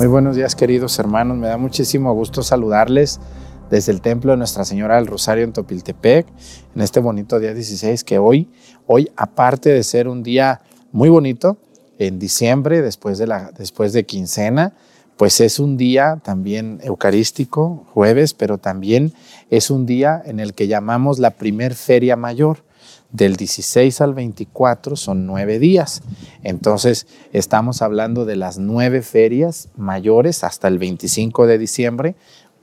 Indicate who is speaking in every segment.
Speaker 1: Muy buenos días queridos hermanos, me da muchísimo gusto saludarles desde el templo de Nuestra Señora del Rosario en Topiltepec, en este bonito día 16 que hoy, hoy aparte de ser un día muy bonito, en diciembre, después de, la, después de quincena, pues es un día también eucarístico, jueves, pero también es un día en el que llamamos la primer feria mayor. Del 16 al 24 son nueve días. Entonces estamos hablando de las nueve ferias mayores hasta el 25 de diciembre.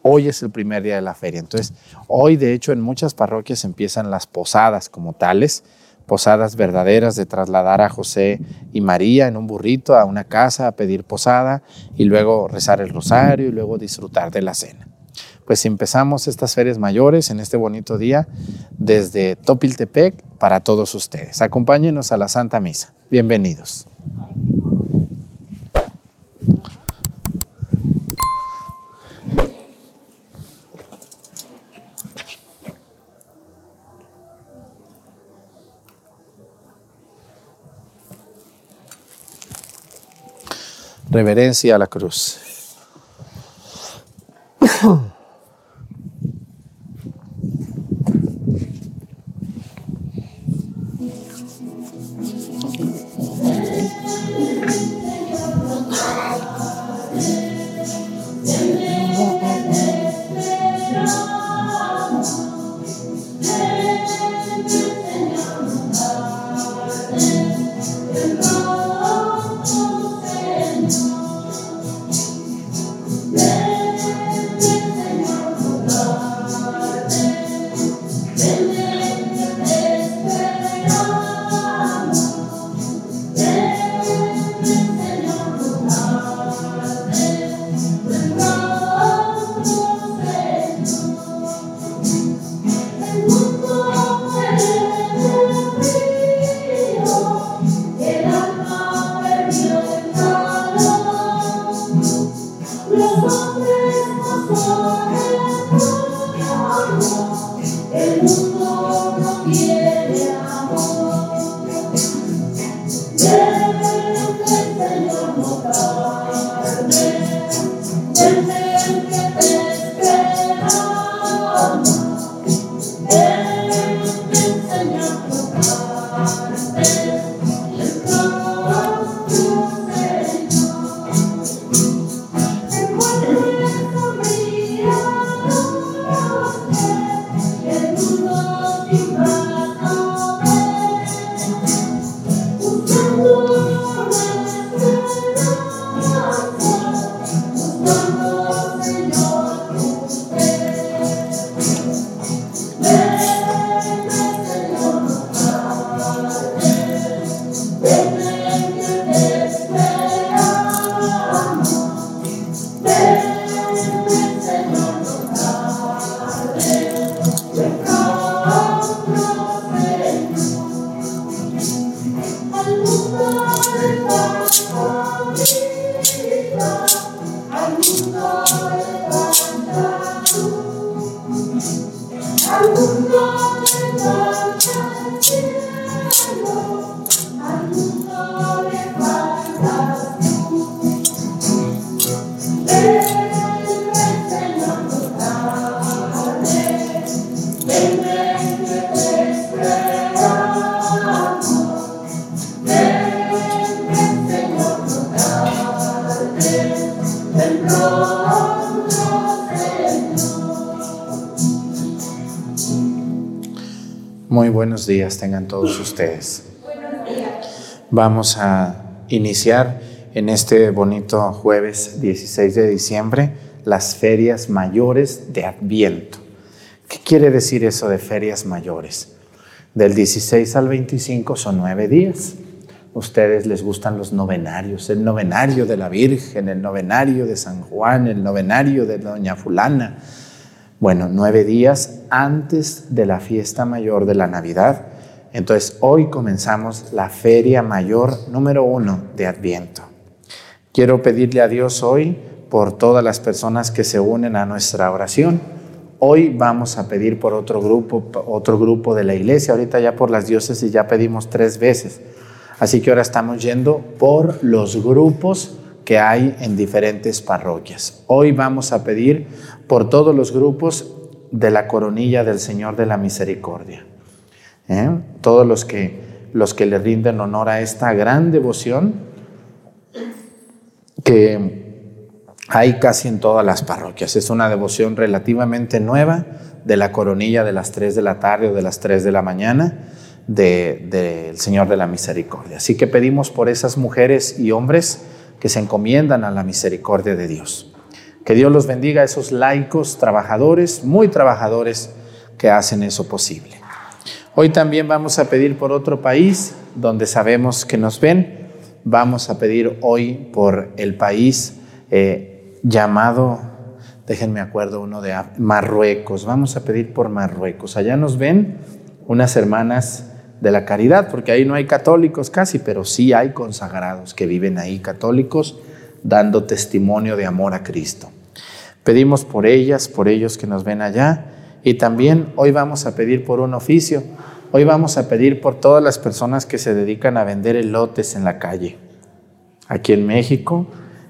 Speaker 1: Hoy es el primer día de la feria. Entonces hoy de hecho en muchas parroquias empiezan las posadas como tales posadas verdaderas de trasladar a José y María en un burrito a una casa a pedir posada y luego rezar el rosario y luego disfrutar de la cena pues empezamos estas ferias mayores en este bonito día desde Topiltepec para todos ustedes. Acompáñenos a la Santa Misa. Bienvenidos. Reverencia a la cruz. Jesus. Tengan todos ustedes. Vamos a iniciar en este bonito jueves 16 de diciembre las ferias mayores de Adviento. ¿Qué quiere decir eso de ferias mayores? Del 16 al 25 son nueve días. Ustedes les gustan los novenarios, el novenario de la Virgen, el novenario de San Juan, el novenario de Doña Fulana. Bueno, nueve días antes de la fiesta mayor de la Navidad. Entonces hoy comenzamos la feria mayor número uno de Adviento. Quiero pedirle a Dios hoy por todas las personas que se unen a nuestra oración. Hoy vamos a pedir por otro grupo, otro grupo de la iglesia. Ahorita ya por las diócesis ya pedimos tres veces. Así que ahora estamos yendo por los grupos que hay en diferentes parroquias. Hoy vamos a pedir por todos los grupos de la coronilla del Señor de la Misericordia. ¿Eh? Todos los que, los que le rinden honor a esta gran devoción que hay casi en todas las parroquias. Es una devoción relativamente nueva de la coronilla de las 3 de la tarde o de las 3 de la mañana del Señor de la Misericordia. Así que pedimos por esas mujeres y hombres que se encomiendan a la misericordia de Dios. Que Dios los bendiga a esos laicos trabajadores, muy trabajadores, que hacen eso posible. Hoy también vamos a pedir por otro país donde sabemos que nos ven. Vamos a pedir hoy por el país eh, llamado, déjenme acuerdo uno de Marruecos. Vamos a pedir por Marruecos. Allá nos ven unas hermanas de la caridad, porque ahí no hay católicos casi, pero sí hay consagrados que viven ahí católicos dando testimonio de amor a Cristo. Pedimos por ellas, por ellos que nos ven allá, y también hoy vamos a pedir por un oficio. Hoy vamos a pedir por todas las personas que se dedican a vender elotes en la calle. Aquí en México,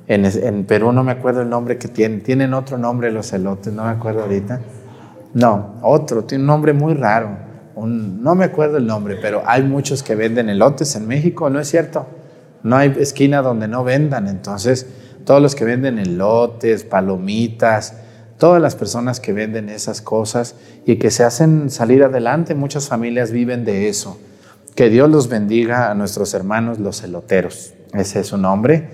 Speaker 1: en, en Perú no me acuerdo el nombre que tienen. Tienen otro nombre los elotes, no me acuerdo ahorita. No, otro, tiene un nombre muy raro no me acuerdo el nombre, pero hay muchos que venden elotes en México, ¿no es cierto? No hay esquina donde no vendan, entonces todos los que venden elotes, palomitas, todas las personas que venden esas cosas y que se hacen salir adelante, muchas familias viven de eso. Que Dios los bendiga a nuestros hermanos los eloteros, ese es su nombre,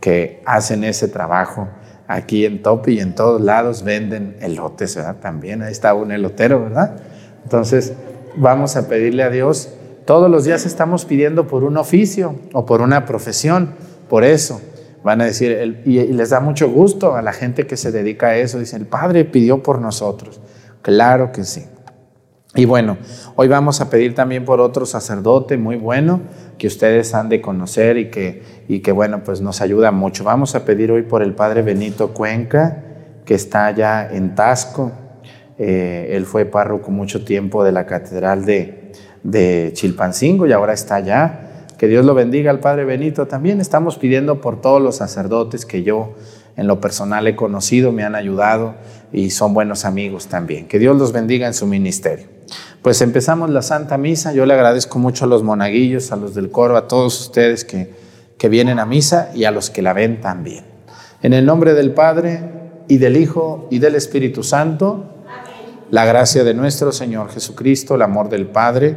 Speaker 1: que hacen ese trabajo. Aquí en Top y en todos lados venden elotes, ¿verdad? También ahí está un elotero, ¿verdad? Entonces, vamos a pedirle a Dios, todos los días estamos pidiendo por un oficio o por una profesión, por eso. Van a decir, y, les da mucho gusto a la gente que se dedica a eso, dice, el Padre pidió por nosotros. Claro que sí. Y bueno, hoy vamos a pedir también por otro sacerdote muy bueno que ustedes han de conocer y que, y que bueno, pues nos ayuda mucho. Vamos a pedir hoy por el Padre Benito Cuenca, que está allá en Tasco, eh, él fue párroco mucho tiempo de la Catedral de, de Chilpancingo y ahora está allá. Que Dios lo bendiga al Padre Benito. También estamos pidiendo por todos los sacerdotes que yo en lo personal he conocido, me han ayudado y son buenos amigos también. Que Dios los bendiga en su ministerio. Pues empezamos la Santa Misa. Yo le agradezco mucho a los monaguillos, a los del coro, a todos ustedes que, que vienen a misa y a los que la ven también. En el nombre del Padre y del Hijo y del Espíritu Santo. La gracia de nuestro Señor Jesucristo, el amor del Padre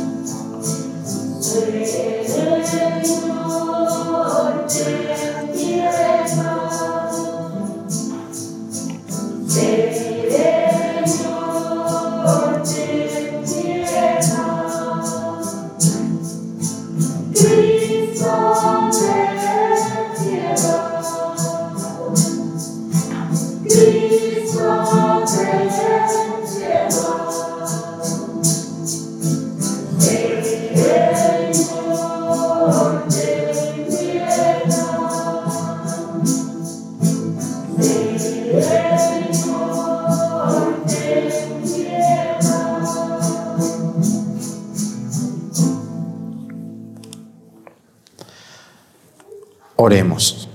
Speaker 1: Oremos.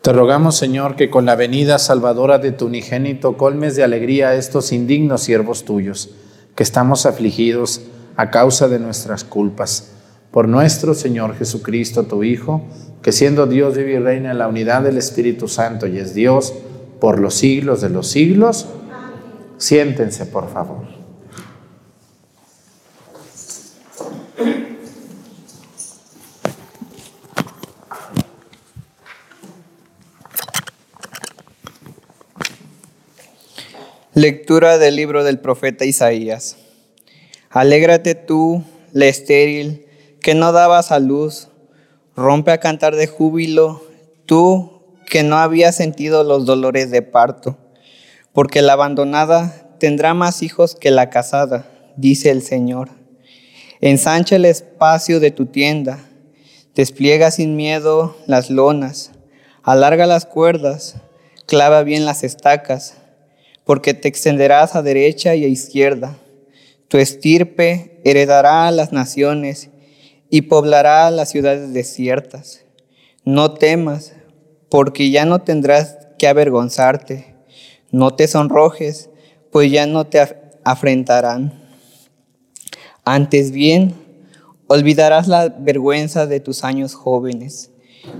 Speaker 1: Te rogamos, Señor, que con la venida salvadora de tu unigénito colmes de alegría a estos indignos siervos tuyos, que estamos afligidos a causa de nuestras culpas por nuestro Señor Jesucristo, tu Hijo, que siendo Dios vive y reina en la unidad del Espíritu Santo y es Dios por los siglos de los siglos. Siéntense, por favor.
Speaker 2: Lectura del libro del profeta Isaías. Alégrate tú, la estéril, que no dabas a luz, rompe a cantar de júbilo, tú que no habías sentido los dolores de parto, porque la abandonada tendrá más hijos que la casada, dice el Señor. Ensancha el espacio de tu tienda, despliega sin miedo las lonas, alarga las cuerdas, clava bien las estacas, porque te extenderás a derecha y a izquierda. Tu estirpe heredará a las naciones y poblará las ciudades desiertas. No temas, porque ya no tendrás que avergonzarte. No te sonrojes, pues ya no te afrentarán. Antes bien, olvidarás la vergüenza de tus años jóvenes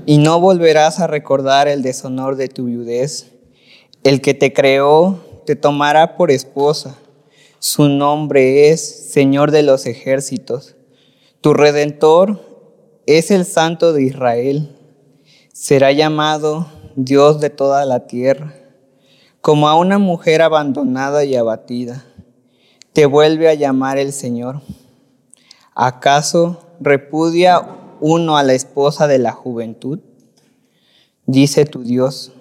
Speaker 2: y no volverás a recordar el deshonor de tu viudez. El que te creó te tomará por esposa. Su nombre es Señor de los ejércitos. Tu redentor es el Santo de Israel. Será llamado Dios de toda la tierra. Como a una mujer abandonada y abatida, te vuelve a llamar el Señor. ¿Acaso repudia uno a la esposa de la juventud? Dice tu Dios,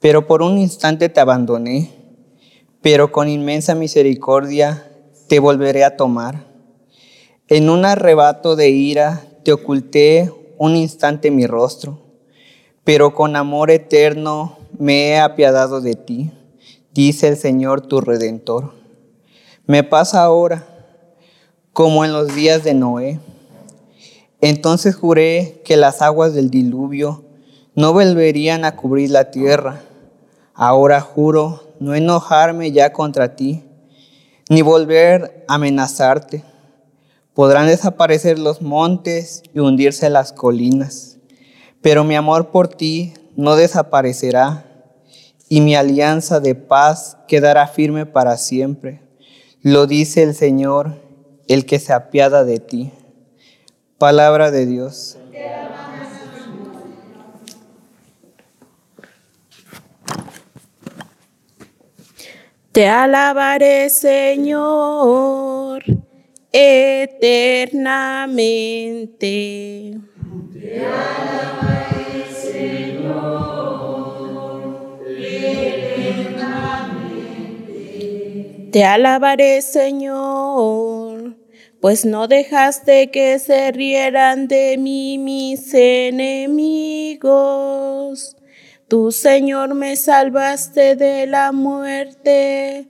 Speaker 2: pero por un instante te abandoné pero con inmensa misericordia te volveré a tomar. En un arrebato de ira te oculté un instante mi rostro, pero con amor eterno me he apiadado de ti, dice el Señor tu redentor. Me pasa ahora como en los días de Noé. Entonces juré que las aguas del diluvio no volverían a cubrir la tierra. Ahora juro no enojarme ya contra ti, ni volver a amenazarte. Podrán desaparecer los montes y hundirse las colinas, pero mi amor por ti no desaparecerá y mi alianza de paz quedará firme para siempre. Lo dice el Señor, el que se apiada de ti. Palabra de Dios.
Speaker 3: Te alabaré, Señor, eternamente. Te alabaré, Señor, eternamente. Te alabaré, Señor, pues no dejaste que se rieran de mí mis enemigos Tú, Señor, me salvaste de la muerte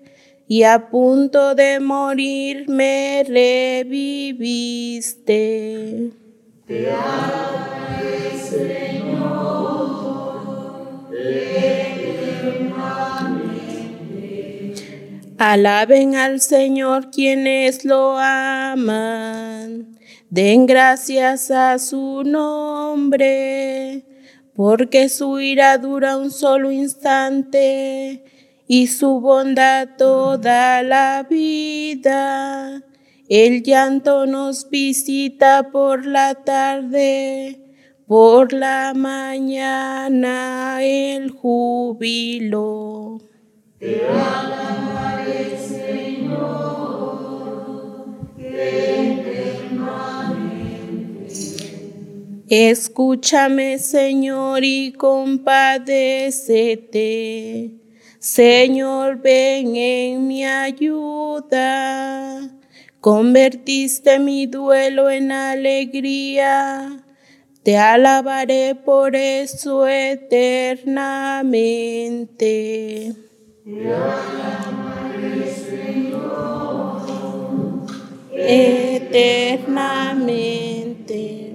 Speaker 3: y a punto de morir me reviviste. Te Señor, Alaben al Señor quienes lo aman, den gracias a su nombre porque su ira dura un solo instante y su bondad toda la vida. El llanto nos visita por la tarde, por la mañana el júbilo. Te alabaré, Señor, Escúchame, Señor, y compadécete. Señor, ven en mi ayuda. Convertiste mi duelo en alegría. Te alabaré por eso eternamente. Eternamente.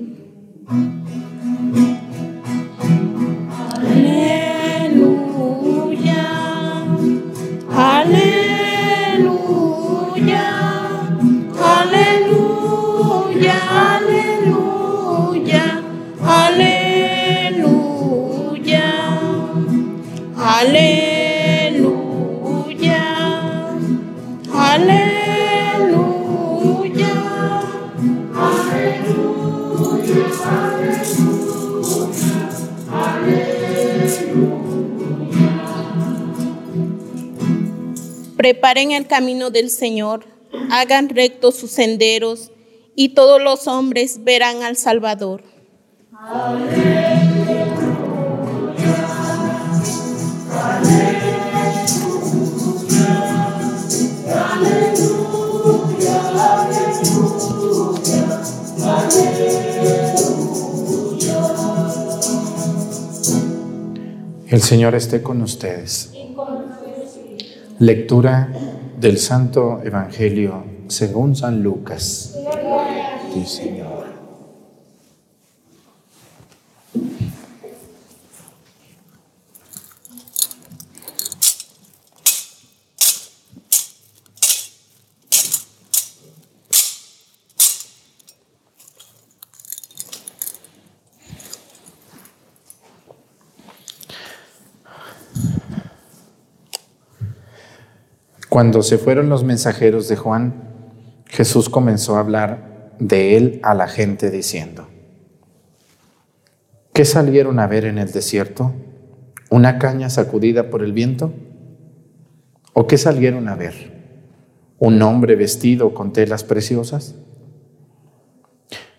Speaker 3: Preparen el camino del Señor, hagan rectos sus senderos, y todos los hombres verán al Salvador.
Speaker 1: El Señor esté con ustedes. Lectura del Santo Evangelio según San Lucas. Sí, Señor. Cuando se fueron los mensajeros de Juan, Jesús comenzó a hablar de él a la gente diciendo, ¿qué salieron a ver en el desierto? ¿Una caña sacudida por el viento? ¿O qué salieron a ver? ¿Un hombre vestido con telas preciosas?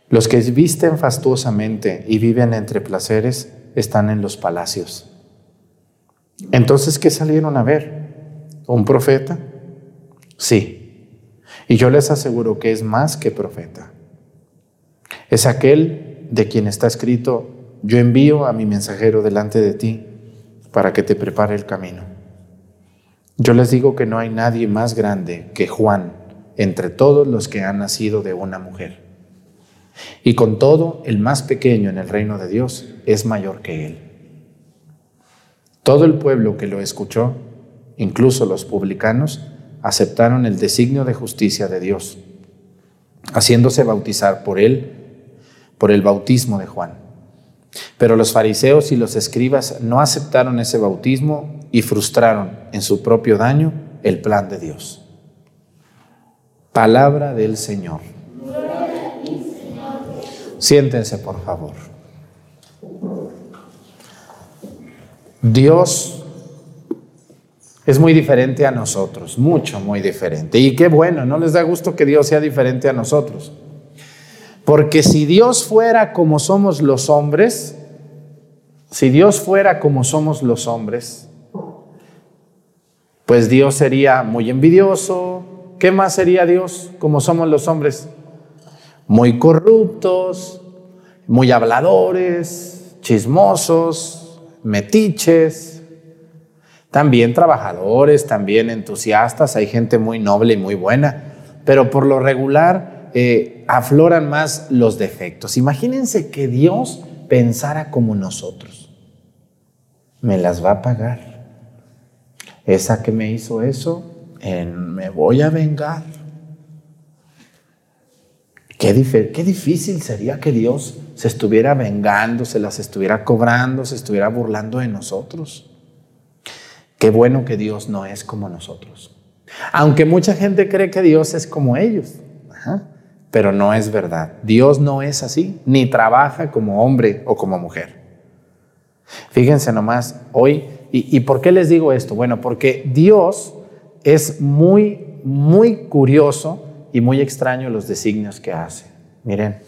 Speaker 1: Los que visten fastuosamente y viven entre placeres están en los palacios. Entonces, ¿qué salieron a ver? ¿Un profeta? Sí. Y yo les aseguro que es más que profeta. Es aquel de quien está escrito, yo envío a mi mensajero delante de ti para que te prepare el camino. Yo les digo que no hay nadie más grande que Juan entre todos los que han nacido de una mujer. Y con todo, el más pequeño en el reino de Dios es mayor que él. Todo el pueblo que lo escuchó Incluso los publicanos aceptaron el designio de justicia de Dios, haciéndose bautizar por él, por el bautismo de Juan. Pero los fariseos y los escribas no aceptaron ese bautismo y frustraron en su propio daño el plan de Dios. Palabra del Señor. Siéntense, por favor. Dios es muy diferente a nosotros, mucho, muy diferente. Y qué bueno, no les da gusto que Dios sea diferente a nosotros. Porque si Dios fuera como somos los hombres, si Dios fuera como somos los hombres, pues Dios sería muy envidioso. ¿Qué más sería Dios como somos los hombres? Muy corruptos, muy habladores, chismosos, metiches también trabajadores, también entusiastas, hay gente muy noble y muy buena, pero por lo regular eh, afloran más los defectos. Imagínense que Dios pensara como nosotros. Me las va a pagar. Esa que me hizo eso, me voy a vengar. Qué, qué, difícil sería que Dios se estuviera vengando, se las estuviera cobrando, se estuviera burlando de nosotros. Qué bueno que Dios no es como nosotros. Aunque mucha gente cree que Dios es como ellos, pero no es verdad. Dios no es así, ni trabaja como hombre o como mujer. Fíjense nomás, hoy, ¿y, por qué les digo esto? Bueno, porque Dios es muy, muy curioso y muy extraño los designios que hace. Miren,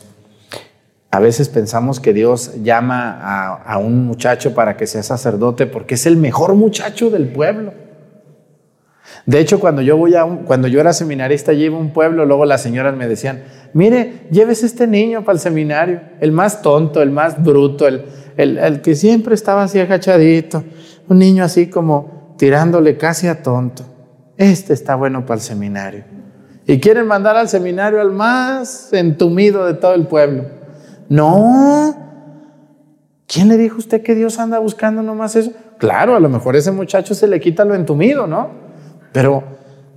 Speaker 1: a veces pensamos que Dios llama a, un muchacho para que sea sacerdote porque es el mejor muchacho del pueblo. De hecho, cuando yo, voy a cuando yo era seminarista, llevo un pueblo, luego las señoras me decían, mire, lleves este niño para el seminario, el más tonto, el más bruto, el, el que siempre estaba así agachadito, un niño así como tirándole casi a tonto. Este está bueno para el seminario. Y quieren mandar al seminario al más entumido de todo el pueblo. No. ¿Quién le dijo a usted que Dios anda buscando nomás eso? Claro, a lo mejor ese muchacho se le quita lo entumido, ¿no? Pero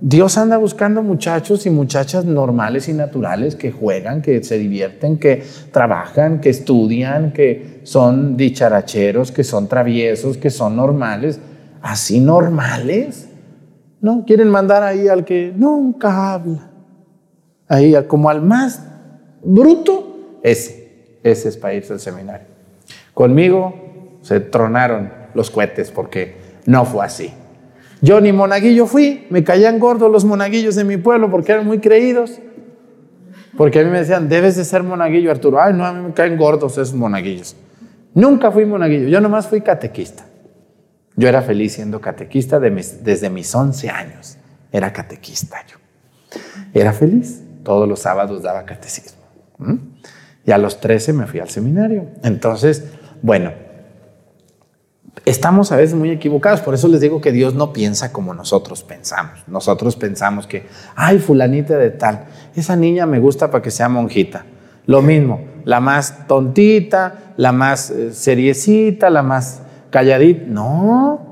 Speaker 1: Dios anda buscando muchachos y muchachas normales y naturales que juegan, que se divierten, que trabajan, que estudian, que son dicharacheros, que son traviesos, que son normales. Así normales. No, quieren mandar ahí al que nunca habla. Ahí como al más bruto, ese. Ese es para irse al seminario. Conmigo se tronaron los cohetes porque no fue así. Yo ni monaguillo fui, me caían gordos los monaguillos de mi pueblo porque eran muy creídos. Porque a mí me decían, debes de ser monaguillo, Arturo. Ay, no, a mí me caen gordos esos monaguillos. Nunca fui monaguillo, yo nomás fui catequista. Yo era feliz siendo catequista desde mis 11 años. Era catequista yo. Era feliz. Todos los sábados daba catecismo. Y a los 13 me fui al seminario. Entonces, bueno, estamos a veces muy equivocados. Por eso les digo que Dios no piensa como nosotros pensamos. Nosotros pensamos que, ay, fulanita de tal, esa niña me gusta para que sea monjita. Lo mismo, la más tontita, la más eh, seriecita, la más calladita. No,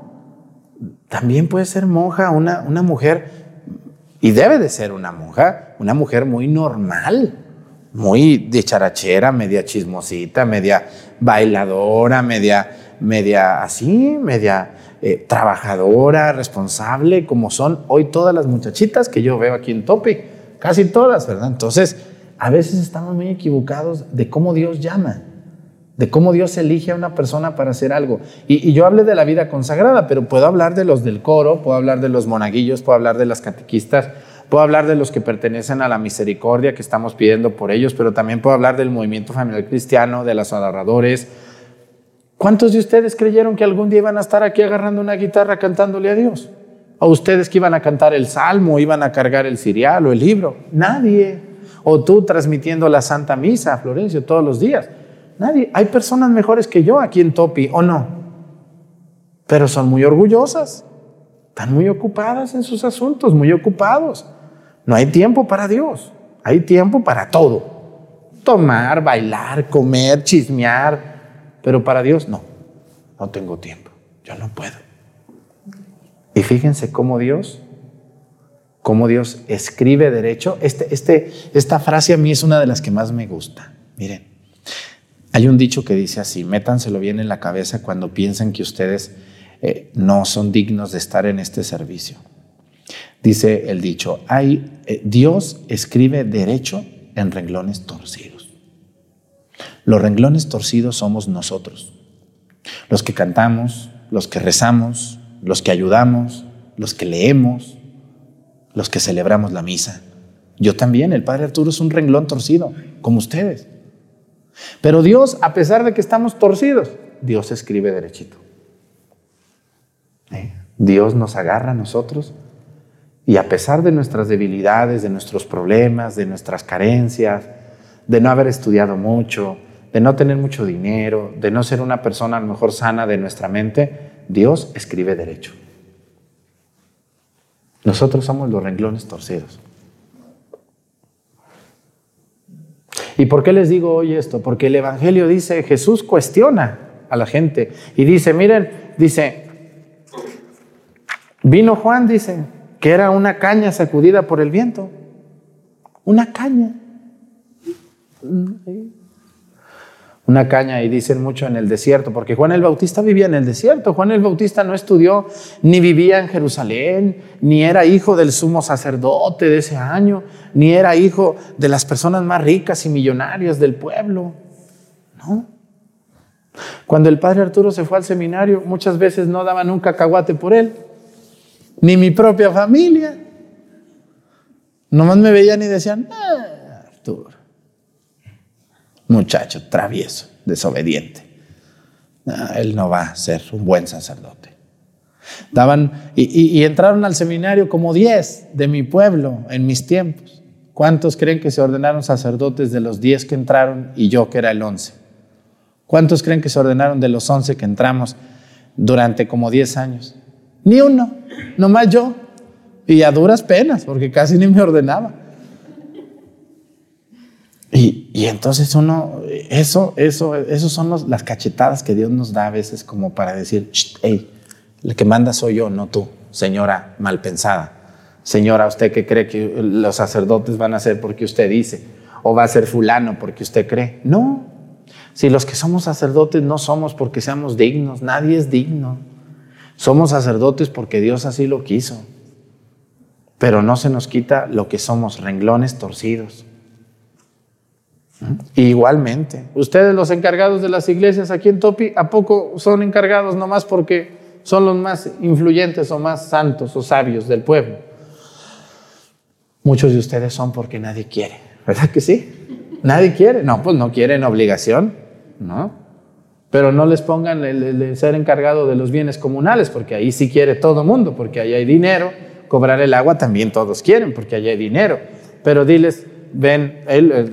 Speaker 1: también puede ser monja una, una mujer, y debe de ser una monja, una mujer muy normal, muy de charachera, media chismosita, media bailadora, media, media así, media eh, trabajadora, responsable, como son hoy todas las muchachitas que yo veo aquí en Topi, casi todas, ¿verdad? Entonces, a veces estamos muy equivocados de cómo Dios llama, de cómo Dios elige a una persona para hacer algo. Y, yo hablé de la vida consagrada, pero puedo hablar de los del coro, puedo hablar de los monaguillos, puedo hablar de las catequistas, puedo hablar de los que pertenecen a la misericordia que estamos pidiendo por ellos, pero también puedo hablar del movimiento familiar cristiano, de los adoradores. ¿Cuántos de ustedes creyeron que algún día iban a estar aquí agarrando una guitarra cantándole a Dios? ¿O ustedes que iban a cantar el salmo, iban a cargar el cirial o el libro? Nadie. O tú transmitiendo la Santa Misa, Florencio, todos los días. Nadie. Hay personas mejores que yo aquí en Topi, ¿o no? Pero son muy orgullosas. Están muy ocupadas en sus asuntos, muy ocupados. No hay tiempo para Dios. Hay tiempo para todo. Tomar, bailar, comer, chismear. Pero para Dios no. No tengo tiempo. Yo no puedo. Y fíjense cómo Dios, cómo Dios escribe derecho. Este, este, esta frase a mí es una de las que más me gusta. Miren, hay un dicho que dice así, métanselo bien en la cabeza cuando piensan que ustedes eh, no son dignos de estar en este servicio. Dice el dicho, hay, eh, Dios escribe derecho en renglones torcidos. Los renglones torcidos somos nosotros, los que cantamos, los que rezamos, los que ayudamos, los que leemos, los que celebramos la misa. Yo también, el Padre Arturo es un renglón torcido, como ustedes. Pero Dios, a pesar de que estamos torcidos, Dios escribe derechito. ¿Eh? Dios nos agarra a nosotros y a pesar de nuestras debilidades, de nuestros problemas, de nuestras carencias, de no haber estudiado mucho, de no tener mucho dinero, de no ser una persona a lo mejor sana de nuestra mente, Dios escribe derecho. Nosotros somos los renglones torcidos. ¿Y por qué les digo hoy esto? Porque el Evangelio dice, Jesús cuestiona a la gente y dice, miren, dice, vino Juan, dice, que era una caña sacudida por el viento. Una caña. Una caña, y dicen mucho en el desierto, porque Juan el Bautista vivía en el desierto. Juan el Bautista no estudió, ni vivía en Jerusalén, ni era hijo del sumo sacerdote de ese año, ni era hijo de las personas más ricas y millonarias del pueblo. No. Cuando el padre Arturo se fue al seminario, muchas veces no daban un cacahuate por él, ni mi propia familia. Nomás me veían y decían, ah, Arturo, muchacho travieso, desobediente. Él no va a ser un buen sacerdote. Daban, y, entraron al seminario como 10 de mi pueblo en mis tiempos. ¿Cuántos creen que se ordenaron sacerdotes de los 10 que entraron y yo que era el 11? ¿Cuántos creen que se ordenaron de los 11 que entramos durante como 10 años? Ni uno, nomás yo. Y a duras penas, porque casi ni me ordenaba. Y, y entonces uno, eso, eso, eso son las cachetadas que Dios nos da a veces como para decir, hey, el que manda soy yo, no tú, señora mal pensada. Señora, ¿usted qué cree que los sacerdotes van a hacer porque usted dice? ¿O va a ser fulano porque usted cree? No. Si los que somos sacerdotes no somos porque seamos dignos, nadie es digno. Somos sacerdotes porque Dios así lo quiso. Pero no se nos quita lo que somos, renglones torcidos. igualmente, ustedes los encargados de las iglesias aquí en Topi, ¿a poco son encargados nomás porque son los más influyentes o más santos o sabios del pueblo. Muchos de ustedes son porque nadie quiere, ¿verdad que sí? Nadie quiere, no, pues no quieren obligación, ¿no? Pero no les pongan el, ser encargado de los bienes comunales, porque ahí sí quiere todo mundo, porque ahí hay dinero. Cobrar el agua también todos quieren, porque allí hay dinero. Pero diles, ven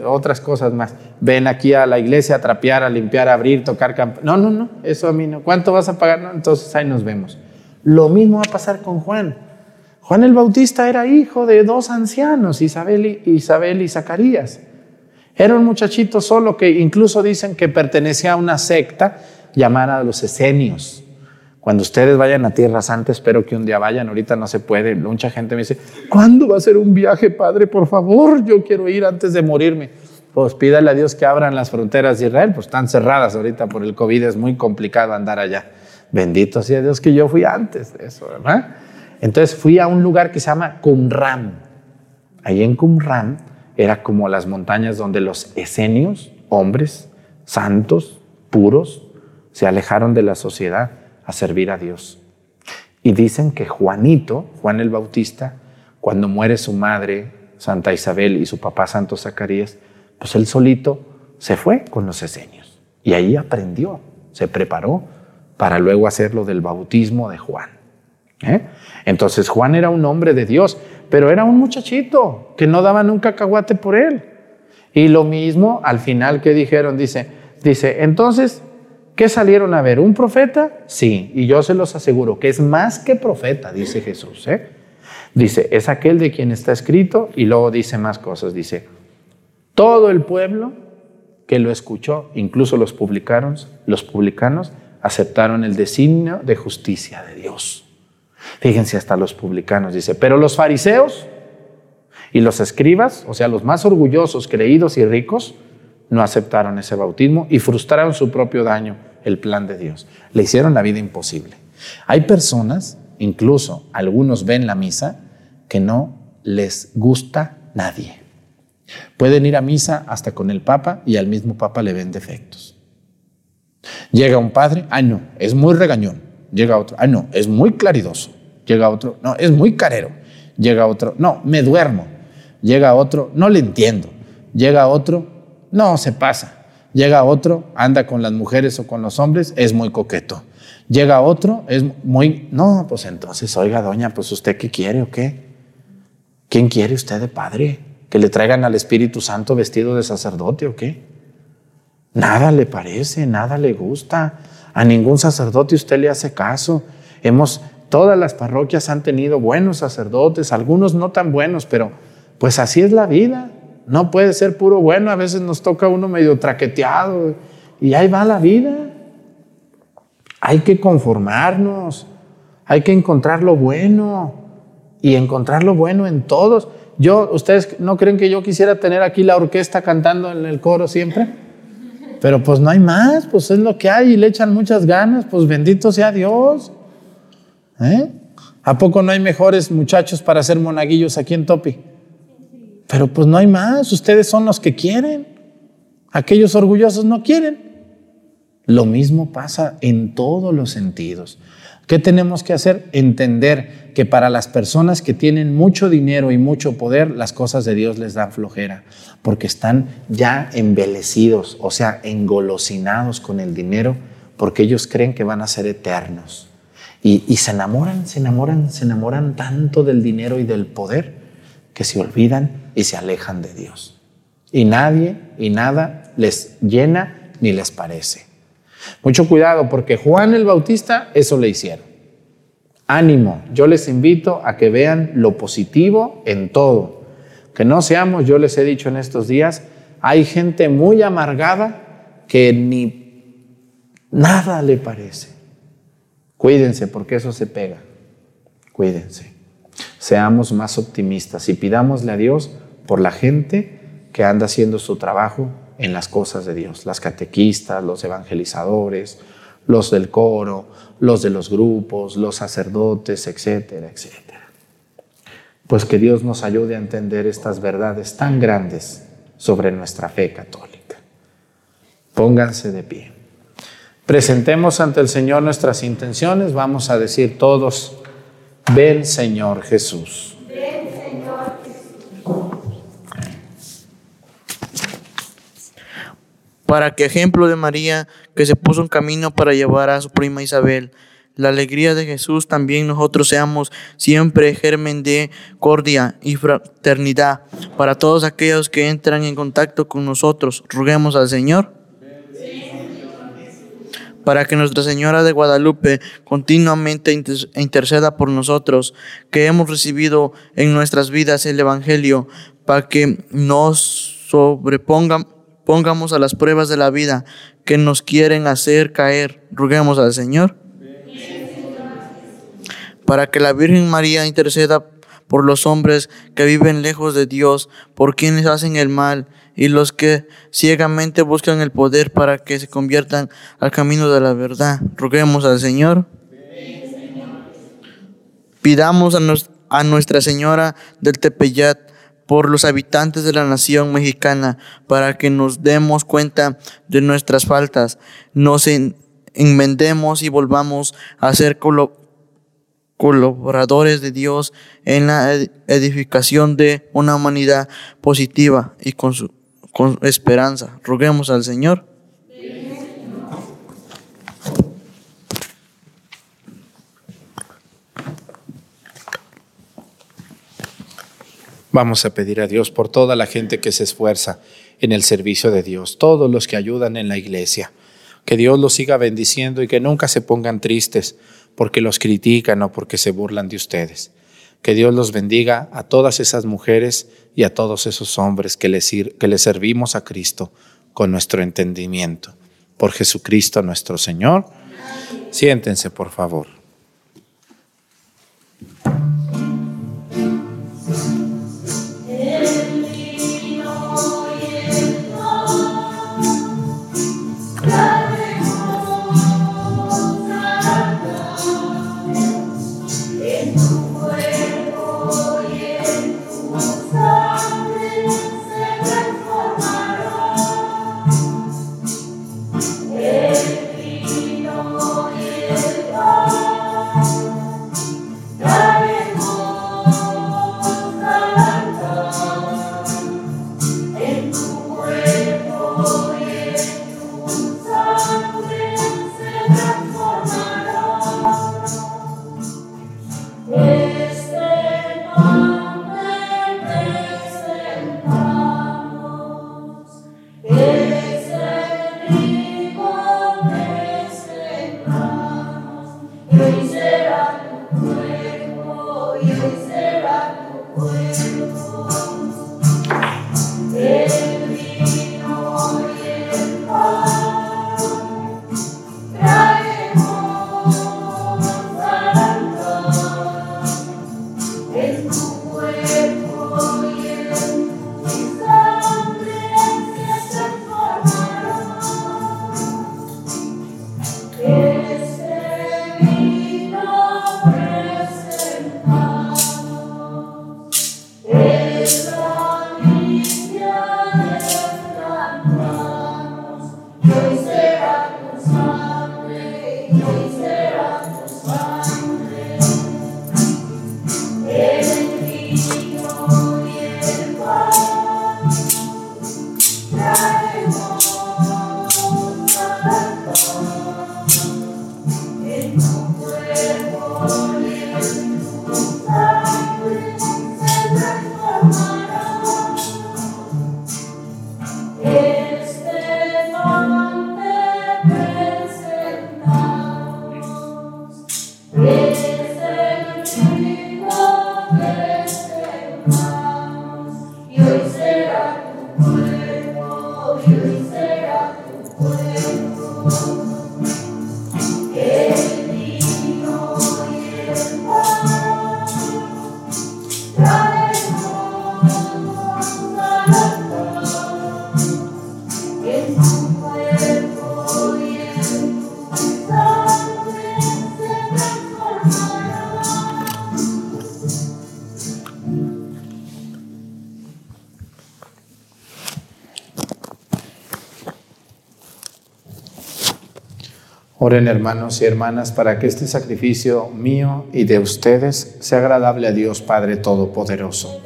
Speaker 1: otras cosas más. Ven aquí a la iglesia a trapear, a limpiar, a abrir, tocar campo. No, no, no, eso a mí no. ¿Cuánto vas a pagar? No, entonces ahí nos vemos. Lo mismo va a pasar con Juan. Juan el Bautista era hijo de dos ancianos, Isabel y, Isabel y Zacarías. Era un muchachito solo que incluso dicen que pertenecía a una secta llamada los esenios. Cuando ustedes vayan a Tierra Santa, espero que un día vayan, ahorita no se puede. Mucha gente me dice, ¿cuándo va a ser un viaje, Padre? Por favor, yo quiero ir antes de morirme. Pues pídale a Dios que abran las fronteras de Israel, pues están cerradas ahorita por el COVID, es muy complicado andar allá. Bendito sea Dios que yo fui antes de eso, ¿verdad? Entonces fui a un lugar que se llama Qumran. Ahí en Qumran era como las montañas donde los esenios, hombres santos, puros, se alejaron de la sociedad a servir a Dios. Y dicen que Juanito, Juan el Bautista, cuando muere su madre, Santa Isabel, y su papá, Santo Zacarías, pues él solito se fue con los esenios. Y ahí aprendió, se preparó para luego hacer lo del bautismo de Juan. ¿eh? Entonces Juan era un hombre de Dios, pero era un muchachito que no daba nunca cacahuate por él. Y lo mismo al final que dijeron, dice, dice, entonces ¿Qué salieron a ver? ¿Un profeta? Sí, y yo se los aseguro que es más que profeta, dice Jesús. ¿eh? Dice, es aquel de quien está escrito y luego dice más cosas. Dice, todo el pueblo que lo escuchó, incluso los publicanos, los publicanos aceptaron el designio de justicia de Dios. Fíjense hasta los publicanos, dice, pero los fariseos y los escribas, o sea, los más orgullosos, creídos y ricos, no aceptaron ese bautismo y frustraron su propio daño, el plan de Dios. Le hicieron la vida imposible. Hay personas, incluso algunos ven la misa, que no les gusta nadie. Pueden ir a misa hasta con el Papa y al mismo Papa le ven defectos. Llega un padre, ay no, es muy regañón. Llega otro, ay no, es muy claridoso. Llega otro, no, es muy carero. Llega otro, no, me duermo. Llega otro, no le entiendo. Llega otro, no, se pasa. Llega otro, anda con las mujeres o con los hombres, es muy coqueto. Llega otro, es muy... No, pues entonces, oiga, doña, pues usted qué quiere o qué? ¿Quién quiere usted de padre? ¿Que le traigan al Espíritu Santo vestido de sacerdote o qué? Nada le parece, nada le gusta. A ningún sacerdote usted le hace caso. Hemos, todas las parroquias han tenido buenos sacerdotes, algunos no tan buenos, pero pues así es la vida. No puede ser puro bueno, a veces nos toca uno medio traqueteado y ahí va la vida. Hay que conformarnos, hay que encontrar lo bueno y encontrar lo bueno en todos. Yo, ustedes no creen que yo quisiera tener aquí la orquesta cantando en el coro siempre, pero pues no hay más, pues es lo que hay y le echan muchas ganas, pues bendito sea Dios. ¿Eh? ¿A poco no hay mejores muchachos para ser monaguillos aquí en Topi? Pero pues no hay más, ustedes son los que quieren. Aquellos orgullosos no quieren. Lo mismo pasa en todos los sentidos. ¿Qué tenemos que hacer? Entender que para las personas que tienen mucho dinero y mucho poder, las cosas de Dios les dan flojera, porque están ya embelecidos, o sea, engolosinados con el dinero, porque ellos creen que van a ser eternos. Y, se enamoran, se enamoran, se enamoran tanto del dinero y del poder que se olvidan y se alejan de Dios. Y nadie y nada les llena ni les parece. Mucho cuidado porque Juan el Bautista eso le hicieron. Ánimo, yo les invito a que vean lo positivo en todo. Que no seamos, yo les he dicho en estos días, hay gente muy amargada que ni nada le parece. Cuídense porque eso se pega. Cuídense seamos más optimistas y pidámosle a Dios por la gente que anda haciendo su trabajo en las cosas de Dios, las catequistas, los evangelizadores, los del coro, los de los grupos, los sacerdotes, etcétera, etcétera. Pues que Dios nos ayude a entender estas verdades tan grandes sobre nuestra fe católica. Pónganse de pie.
Speaker 3: Presentemos ante el Señor nuestras intenciones. Vamos a decir todos, ven Señor Jesús. Ven Señor Jesús.
Speaker 4: Para que ejemplo de María, que se puso en camino para llevar a su prima Isabel, la alegría de Jesús, también nosotros seamos siempre germen de cordia y fraternidad para todos aquellos que entran en contacto con nosotros. Roguemos al Señor para que Nuestra Señora de Guadalupe continuamente interceda por nosotros, que hemos recibido en nuestras vidas el Evangelio, para que nos sobrepongamos a las pruebas de la vida que nos quieren hacer caer. Roguemos al Señor. Para que la Virgen María interceda por los hombres que viven lejos de Dios, por quienes hacen el mal y los que ciegamente buscan el poder para que se conviertan al camino de la verdad. Roguemos al Señor. Pidamos a, Nuestra Señora del Tepeyat por los habitantes de la nación mexicana para que nos demos cuenta de nuestras faltas, nos enmendemos y volvamos a ser colaboradores de Dios en la edificación de una humanidad positiva y con su con esperanza. Roguemos al Señor.
Speaker 3: Vamos a pedir a Dios por toda la gente que se esfuerza en el servicio de Dios, todos los que ayudan en la iglesia. Que Dios los siga bendiciendo y que nunca se pongan tristes porque los critican o porque se burlan de ustedes. Que Dios los bendiga a todas esas mujeres y a todos esos hombres que les, que le servimos a Cristo con nuestro entendimiento. Por Jesucristo nuestro Señor. Siéntense, por favor.
Speaker 1: Hermanos y hermanas para que este sacrificio mío y de ustedes sea agradable a Dios Padre Todopoderoso.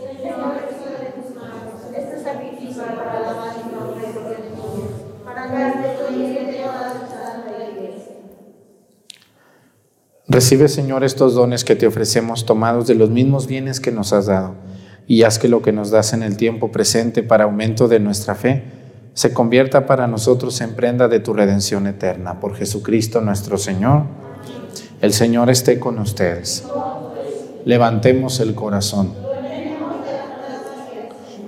Speaker 1: Recibe, Señor, estos dones que te ofrecemos tomados de los mismos bienes que nos has dado, y haz que lo que nos das en el tiempo presente para aumento de nuestra fe se convierta para nosotros en prenda de tu redención eterna. Por Jesucristo nuestro Señor. El Señor esté con ustedes. Levantemos el corazón.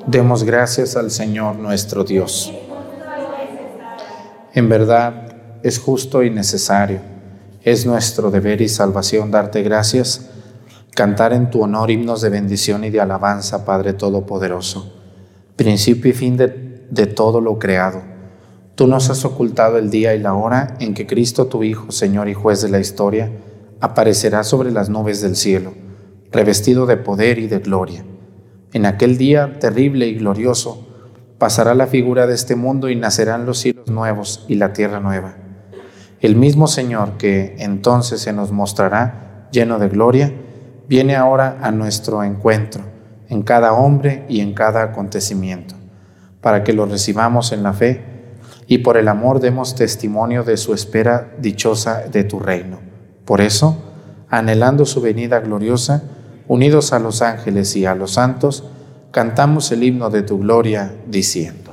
Speaker 1: Demos gracias al Señor nuestro Dios. En verdad es justo y necesario es nuestro deber y salvación darte gracias, cantar en tu honor himnos de bendición y de alabanza, Padre Todopoderoso, principio y fin de, de todo lo creado. Tú nos has ocultado el día y la hora en que Cristo, tu Hijo, Señor y juez de la historia, aparecerá sobre las nubes del cielo, revestido de poder y de gloria. En aquel día terrible y glorioso, pasará la figura de este mundo y nacerán los cielos nuevos y la tierra nueva el mismo Señor que entonces se nos mostrará lleno de gloria, viene ahora a nuestro encuentro en cada hombre y en cada acontecimiento, para que lo recibamos en la fe y por el amor demos testimonio de su espera dichosa de tu reino. Por eso, anhelando su venida gloriosa, unidos a los ángeles y a los santos, cantamos el himno de tu gloria, diciendo.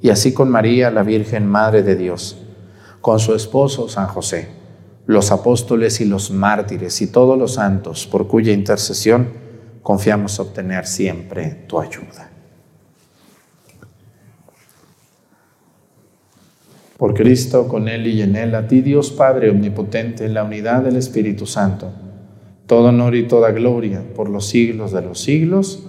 Speaker 1: y así con María, la Virgen Madre de Dios, con su esposo San José, los apóstoles y los mártires y todos los santos, por cuya intercesión confiamos obtener siempre tu ayuda. Por Cristo, con Él y en Él, a ti Dios Padre Omnipotente, en la unidad del Espíritu Santo, todo honor y toda gloria por los siglos de los siglos.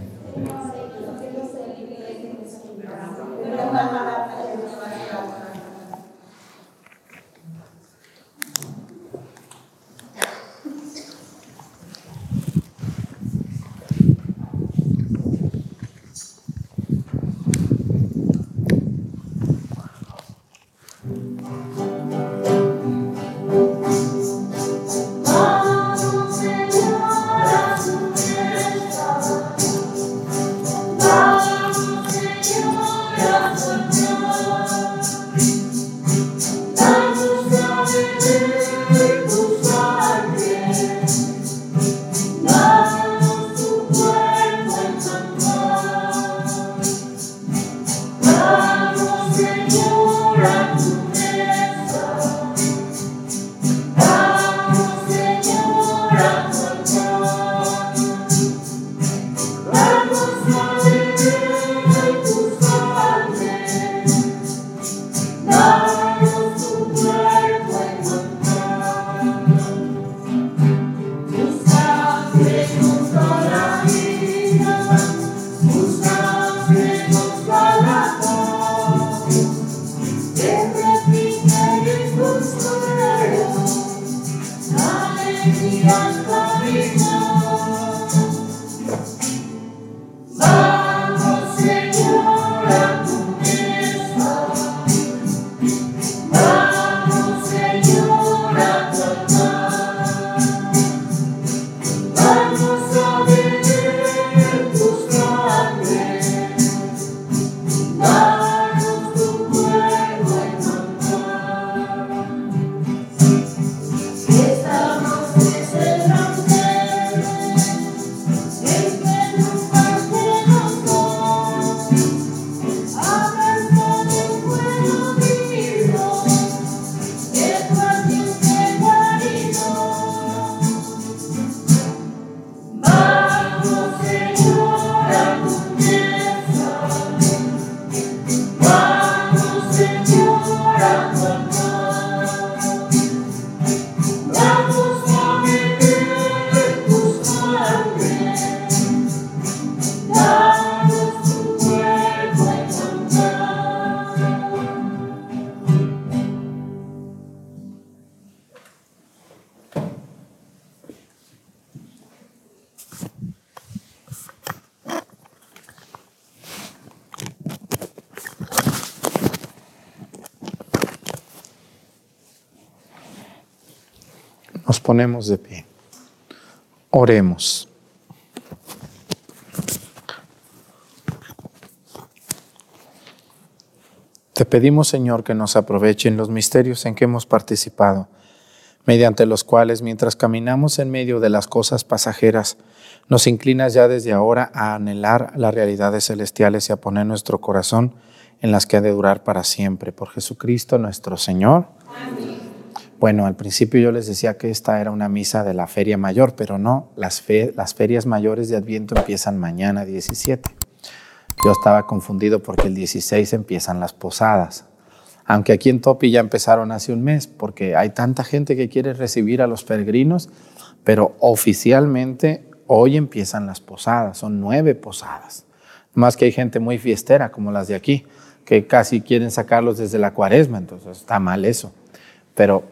Speaker 1: Ponemos de pie. Oremos. Te pedimos, Señor, que nos aprovechen los misterios en que hemos participado, mediante los cuales, mientras caminamos en medio de las cosas pasajeras, nos inclinas ya desde ahora a anhelar las realidades celestiales y a poner nuestro corazón en las que ha de durar para siempre. Por Jesucristo nuestro Señor. Bueno, al principio yo les decía que esta era una misa de la Feria Mayor, pero no, las, ferias mayores de Adviento empiezan mañana 17. Yo estaba confundido porque el 16 empiezan las posadas. Aunque aquí en Topi ya empezaron hace un mes, porque hay tanta gente que quiere recibir a los peregrinos, pero oficialmente hoy empiezan las posadas, son nueve posadas. Más que hay gente muy fiestera, como las de aquí, que casi quieren sacarlos desde la cuaresma, entonces está mal eso. Pero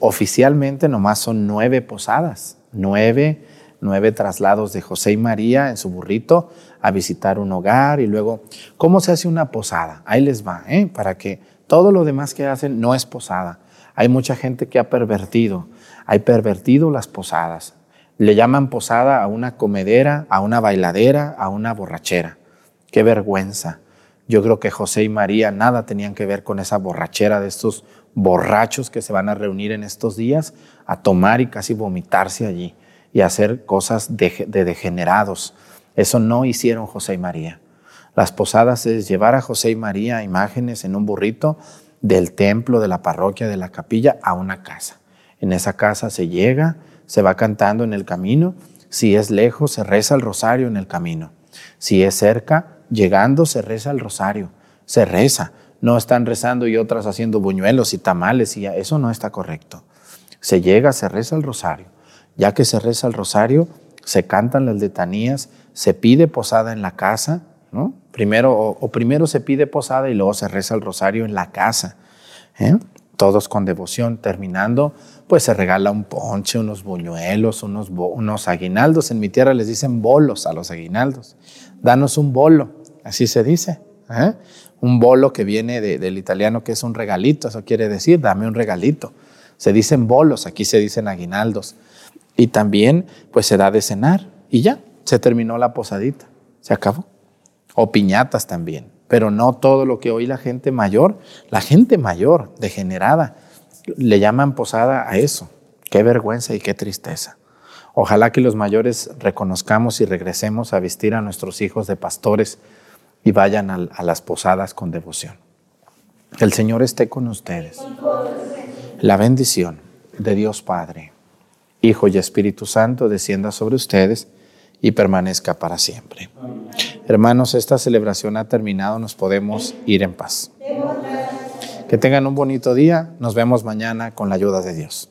Speaker 1: oficialmente nomás son nueve posadas, nueve nueve traslados de José y María en su burrito a visitar un hogar y luego, ¿cómo se hace una posada? Ahí les va, ¿eh? para que todo lo demás que hacen no es posada. Hay mucha gente que ha pervertido, hay pervertido las posadas. Le llaman posada a una comedera, a una bailadera, a una borrachera. Qué vergüenza. Yo creo que José y María nada tenían que ver con esa borrachera de estos borrachos que se van a reunir en estos días a tomar y casi vomitarse allí y hacer cosas de, degenerados. Eso no hicieron José y María. Las posadas es llevar a José y María imágenes en un burrito del templo, de la parroquia, de la capilla a una casa. En esa casa se llega, se va cantando en el camino. Si es lejos, se reza el rosario en el camino. Si es cerca, llegando, se reza el rosario. Se reza. No están rezando y otras haciendo buñuelos y tamales y eso no está correcto. Se llega, se reza el rosario. Ya que se reza el rosario, se cantan las letanías, se pide posada en la casa, ¿no? Primero, o, primero se pide posada y luego se reza el rosario en la casa, ¿eh? todos con devoción. Terminando, pues se regala un ponche, unos buñuelos, unos, unos aguinaldos. En mi tierra les dicen bolos a los aguinaldos. Danos un bolo, así se dice. ¿eh? Un bolo que viene del italiano que es un regalito, eso quiere decir, dame un regalito. Se dicen bolos, aquí se dicen aguinaldos. Y también pues se da de cenar y ya, se terminó la posadita, se acabó. O piñatas también, pero no todo lo que hoy la gente mayor, la gente mayor, degenerada, le llaman posada a eso. Qué vergüenza y qué tristeza. Ojalá que los mayores reconozcamos y regresemos a vestir a nuestros hijos de pastores y vayan a, las posadas con devoción. El Señor esté con ustedes. La bendición de Dios Padre Hijo y Espíritu Santo, descienda sobre ustedes y permanezca para siempre. Hermanos, esta celebración ha terminado, nos podemos ir en paz. Que tengan un bonito día, nos vemos mañana con la ayuda de Dios.